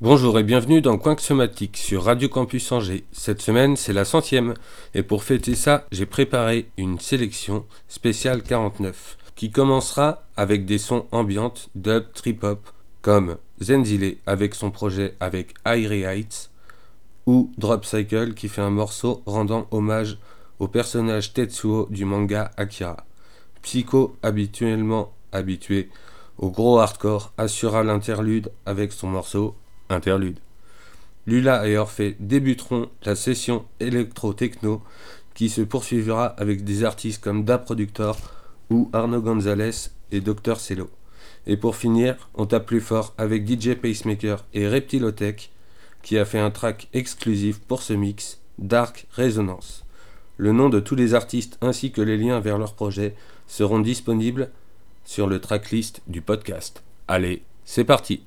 Bonjour et bienvenue dans Somatique sur Radio Campus Angers. Cette semaine, c'est la centième. Et pour fêter ça, j'ai préparé une sélection spéciale 49 qui commencera avec des sons ambiantes, dub, trip-hop, comme Zenzile avec son projet avec Airy Heights ou Drop Cycle qui fait un morceau rendant hommage au personnage Tetsuo du manga Akira. Psycho, habituellement habitué au gros hardcore, assura l'interlude avec son morceau Interlude. Lula et Orphée débuteront la session électro-techno qui se poursuivra avec des artistes comme Da Productor ou Arno Gonzalez et Dr. Cello. Et pour finir, on tape plus fort avec DJ Pacemaker et Reptilotech qui a fait un track exclusif pour ce mix, Dark Resonance. Le nom de tous les artistes ainsi que les liens vers leur projet seront disponibles sur le tracklist du podcast. Allez, c'est parti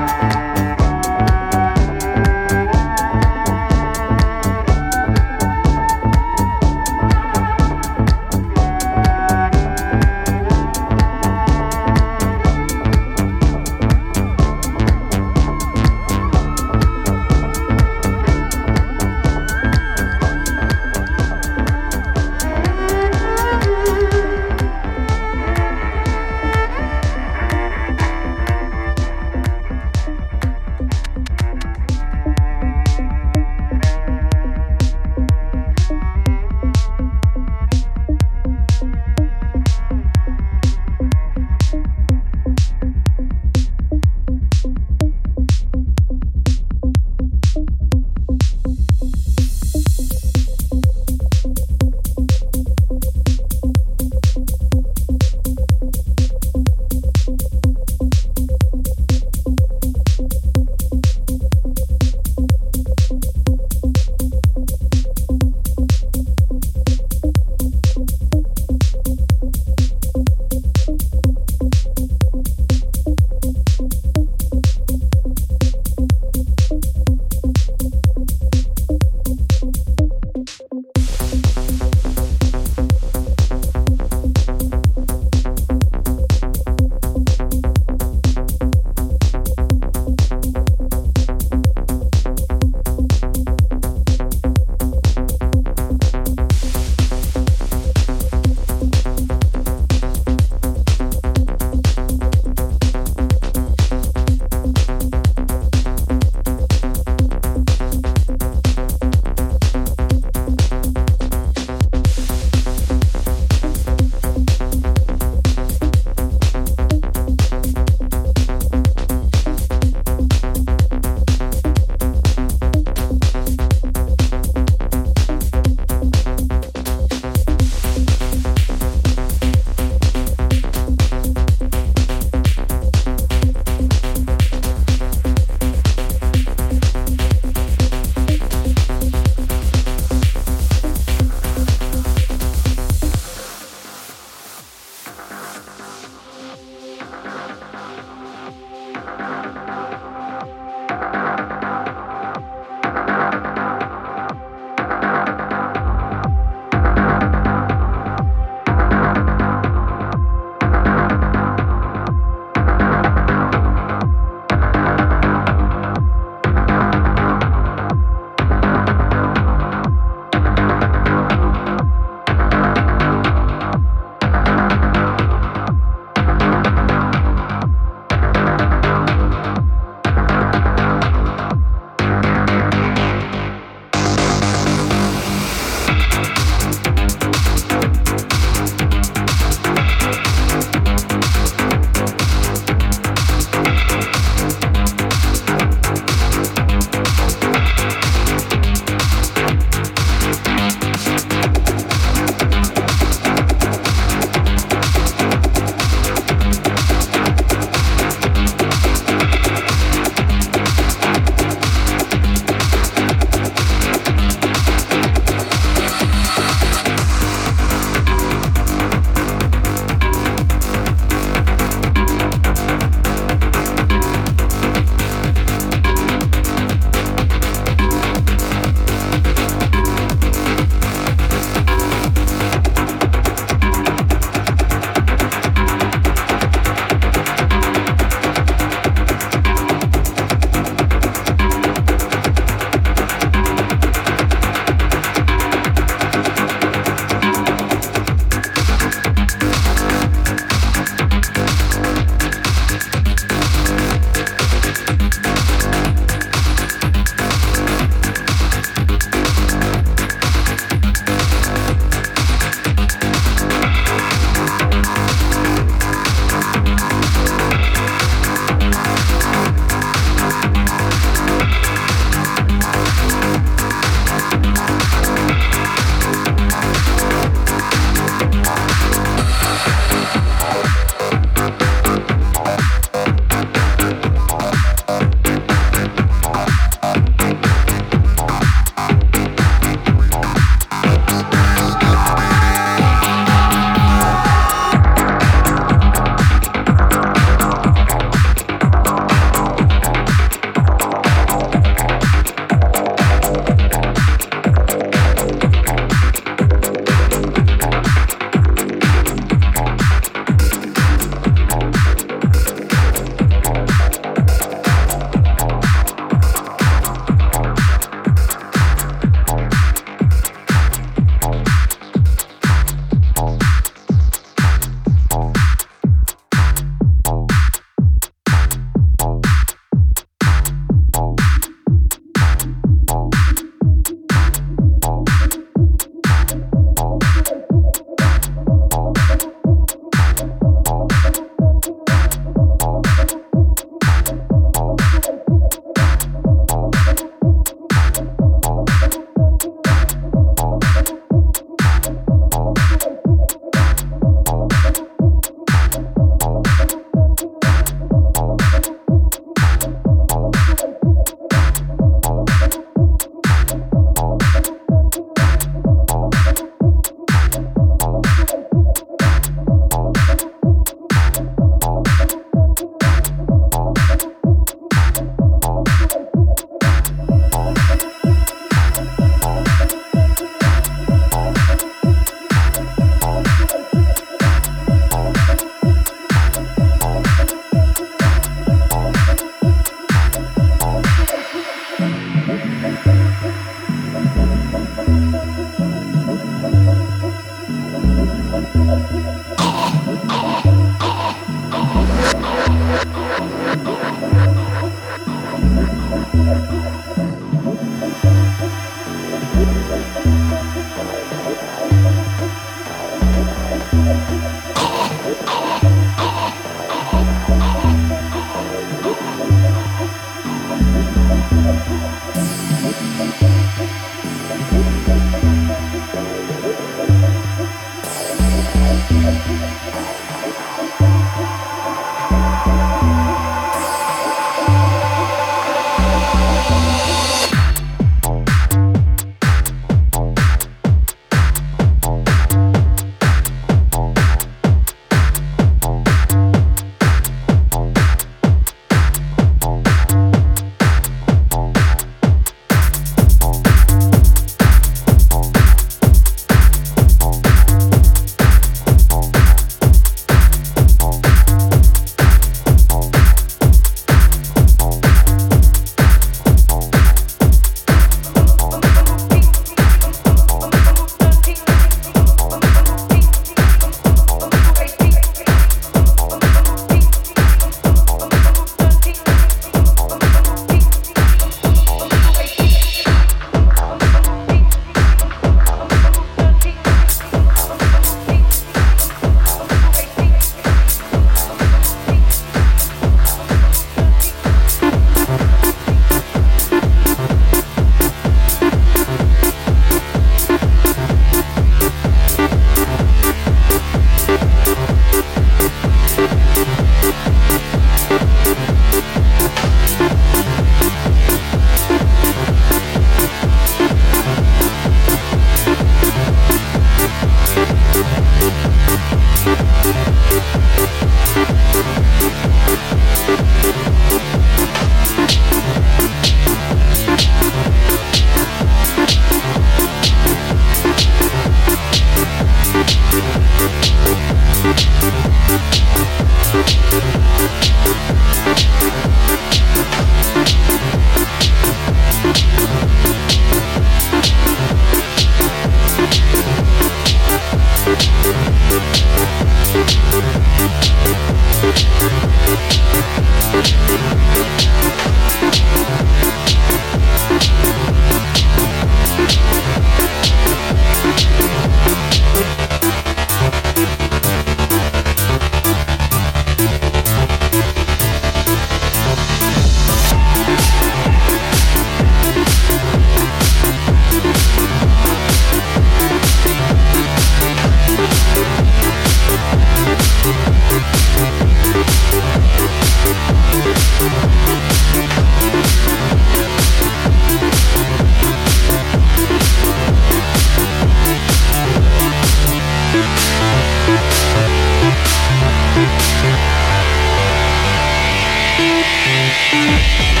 Música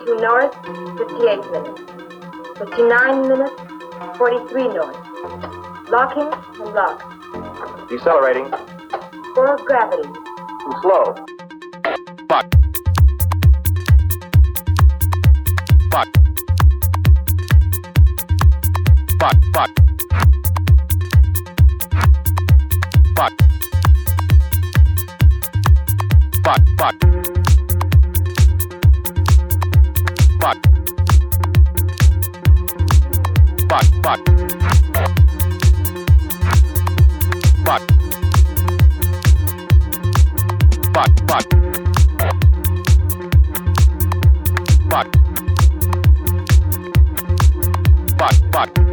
42 north, 58 minutes. 59 minutes, 43 north. Locking and lock. Decelerating. Four gravity. Too slow. Fuck. Fuck. Fuck, fuck. Fuck. Fuck, fuck. Fuck. บัดบัดบัดบัดบัดบัดบัดบัด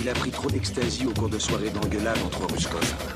Il a pris trop d'ecstasy au cours de soirées d'engueulade entre Ruskov.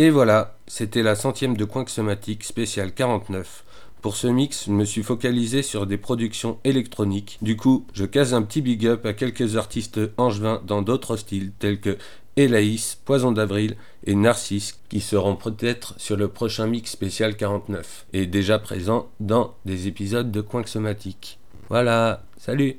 Et voilà, c'était la centième de Coinque Somatique spécial 49. Pour ce mix, je me suis focalisé sur des productions électroniques. Du coup, je case un petit big up à quelques artistes angevins dans d'autres styles tels que Elaïs, Poison d'avril et Narcisse qui seront peut-être sur le prochain mix spécial 49 et déjà présents dans des épisodes de Coinque Somatique. Voilà, salut